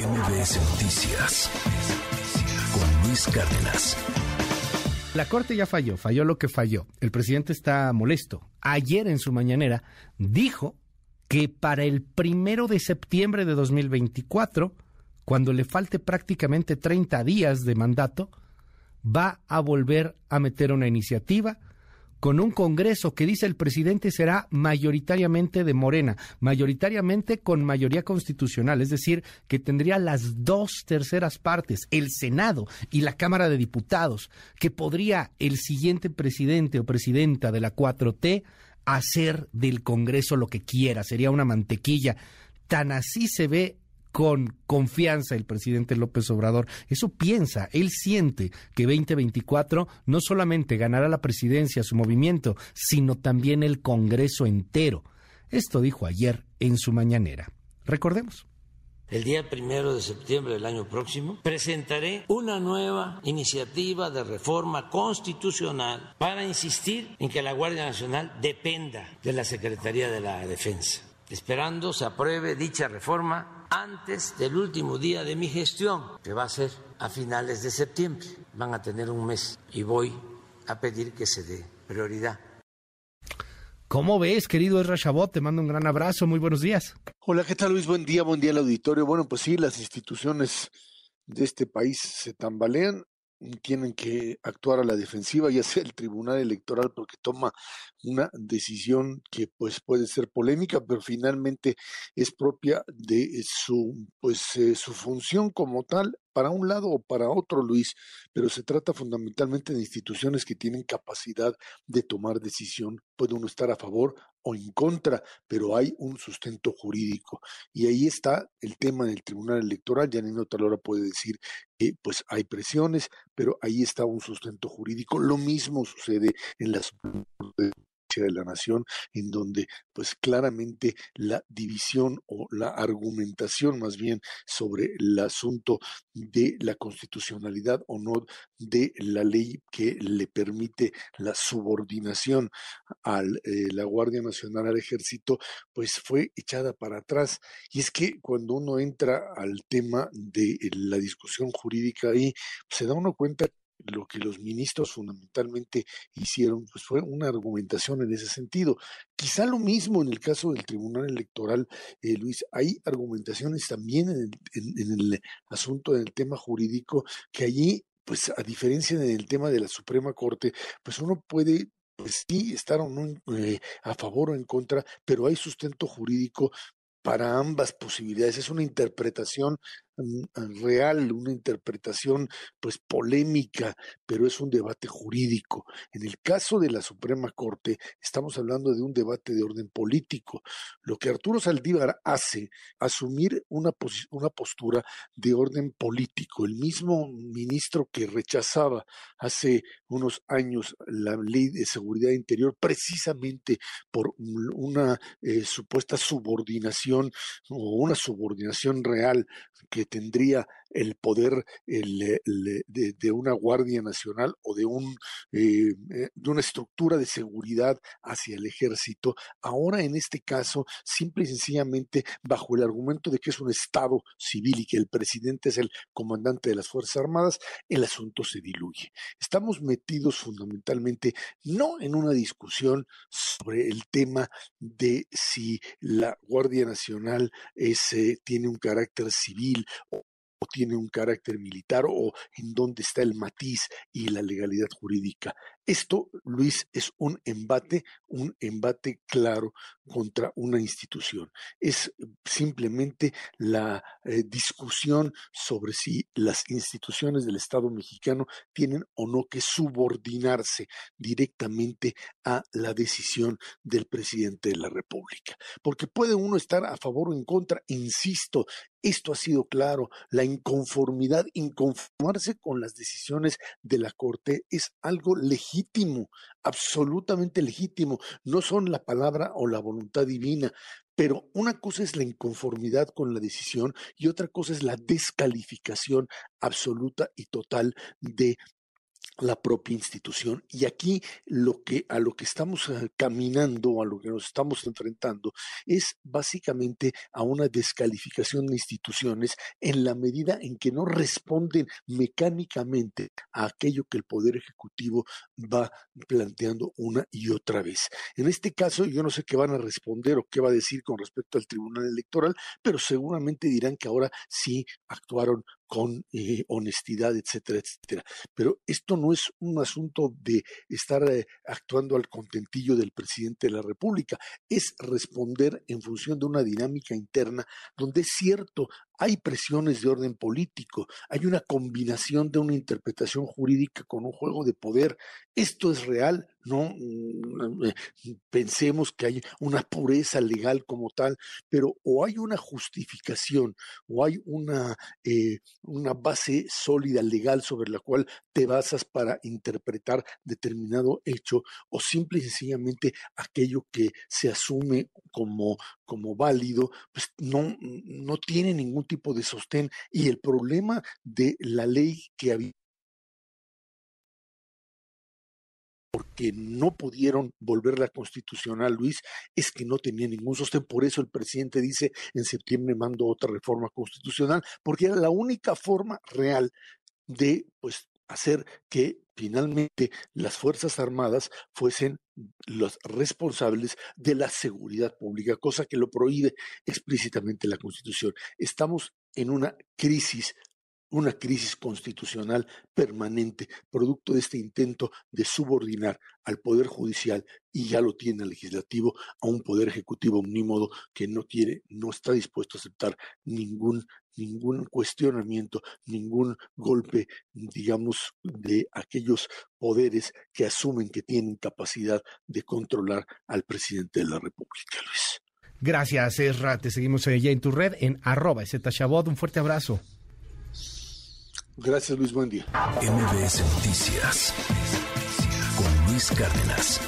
MBS Noticias con Luis Cárdenas. La Corte ya falló, falló lo que falló. El presidente está molesto. Ayer en su mañanera dijo que para el primero de septiembre de 2024, cuando le falte prácticamente 30 días de mandato, va a volver a meter una iniciativa con un Congreso que dice el presidente será mayoritariamente de Morena, mayoritariamente con mayoría constitucional, es decir, que tendría las dos terceras partes, el Senado y la Cámara de Diputados, que podría el siguiente presidente o presidenta de la 4T hacer del Congreso lo que quiera, sería una mantequilla. Tan así se ve con confianza el presidente López Obrador. Eso piensa, él siente que 2024 no solamente ganará la presidencia, su movimiento, sino también el Congreso entero. Esto dijo ayer en su mañanera. Recordemos. El día primero de septiembre del año próximo presentaré una nueva iniciativa de reforma constitucional para insistir en que la Guardia Nacional dependa de la Secretaría de la Defensa, esperando se apruebe dicha reforma antes del último día de mi gestión, que va a ser a finales de septiembre. Van a tener un mes y voy a pedir que se dé prioridad. ¿Cómo ves, querido Ezra Chabot? Te mando un gran abrazo. Muy buenos días. Hola, ¿qué tal Luis? Buen día, buen día al auditorio. Bueno, pues sí, las instituciones de este país se tambalean tienen que actuar a la defensiva, ya sea el Tribunal Electoral, porque toma una decisión que pues puede ser polémica, pero finalmente es propia de su pues eh, su función como tal para un lado o para otro, Luis, pero se trata fundamentalmente de instituciones que tienen capacidad de tomar decisión. Puede uno estar a favor o en contra, pero hay un sustento jurídico. Y ahí está el tema del Tribunal Electoral. Janino Talora puede decir que pues hay presiones, pero ahí está un sustento jurídico. Lo mismo sucede en la Suprema de la Nación, en donde pues claramente la división o la argumentación más bien sobre el asunto de la constitucionalidad o no de la ley que le permite la subordinación a eh, la Guardia Nacional al ejército, pues fue echada para atrás. Y es que cuando uno entra al tema de la discusión jurídica ahí, se da uno cuenta lo que los ministros fundamentalmente hicieron pues fue una argumentación en ese sentido. Quizá lo mismo en el caso del Tribunal Electoral, eh, Luis, hay argumentaciones también en el, asunto del tema jurídico que allí, pues a diferencia del tema de la Suprema Corte, pues uno puede pues sí, estar o no eh, a favor o en contra, pero hay sustento jurídico para ambas posibilidades. Es una interpretación real, una interpretación pues polémica, pero es un debate jurídico. En el caso de la Suprema Corte, estamos hablando de un debate de orden político. Lo que Arturo Saldívar hace, asumir una, una postura de orden político. El mismo ministro que rechazaba hace unos años la ley de seguridad interior precisamente por una eh, supuesta subordinación o una subordinación real que tendría el poder de, una Guardia Nacional o de, un, eh, eh, una estructura de seguridad hacia el ejército, ahora en este caso, simple y sencillamente bajo el argumento de que es un Estado civil y que el presidente es el comandante de las Fuerzas Armadas, el asunto se diluye. Estamos metidos fundamentalmente no en una discusión sobre el tema de si la Guardia Nacional es, eh, tiene un carácter civil o o tiene un carácter militar o en dónde está el matiz y la legalidad jurídica. Esto, Luis, es un embate, un embate claro contra una institución. Es simplemente la eh, discusión sobre si las instituciones del Estado mexicano tienen o no que subordinarse directamente a la decisión del presidente de la República. Porque puede uno estar a favor o en contra, insisto, esto ha sido claro, la inconformidad, inconformarse con las decisiones de la Corte es algo legítimo, absolutamente legítimo, no son la palabra o la voluntad divina, pero una cosa es la inconformidad con la decisión y otra cosa es la descalificación absoluta y total de la propia institución. Y aquí lo que a lo que estamos eh, caminando, a lo que nos estamos enfrentando, es básicamente a una descalificación de instituciones en la medida en que no responden mecánicamente a aquello que el Poder Ejecutivo va planteando una y otra vez. En este caso, yo no sé qué van a responder o qué va a decir con respecto al Tribunal Electoral, pero seguramente dirán que ahora sí actuaron con eh, honestidad, etcétera, etcétera. Pero esto no es un asunto de estar eh, actuando al contentillo del presidente de la República, es responder en función de una dinámica interna donde es cierto, hay presiones de orden político, hay una combinación de una interpretación jurídica con un juego de poder. Esto es real, no mm, eh, pensemos que hay una pureza legal como tal, pero o hay una justificación o hay una, eh, una base sólida legal sobre la cual te basas para interpretar determinado hecho, o simple y sencillamente aquello que se asume como, como válido, pues no, no tiene ningún tipo de sostén. Y el problema de la ley que había porque no pudieron volverla constitucional, Luis, es que no tenía ningún sostén. Por eso el presidente dice, en septiembre mando otra reforma constitucional, porque era la única forma real de, pues, hacer que finalmente las Fuerzas Armadas fuesen los responsables de la seguridad pública, cosa que lo prohíbe explícitamente la Constitución. Estamos en una crisis una crisis constitucional permanente, producto de este intento de subordinar al Poder Judicial, y ya lo tiene el legislativo, a un Poder Ejecutivo omnímodo que no quiere, no está dispuesto a aceptar ningún, ningún cuestionamiento, ningún golpe, digamos, de aquellos poderes que asumen que tienen capacidad de controlar al presidente de la República, Luis. Gracias, Ezra. Te seguimos ya en tu red en arroba Un fuerte abrazo. Gracias, Luis. Buen día. MBS Noticias con Luis Cárdenas.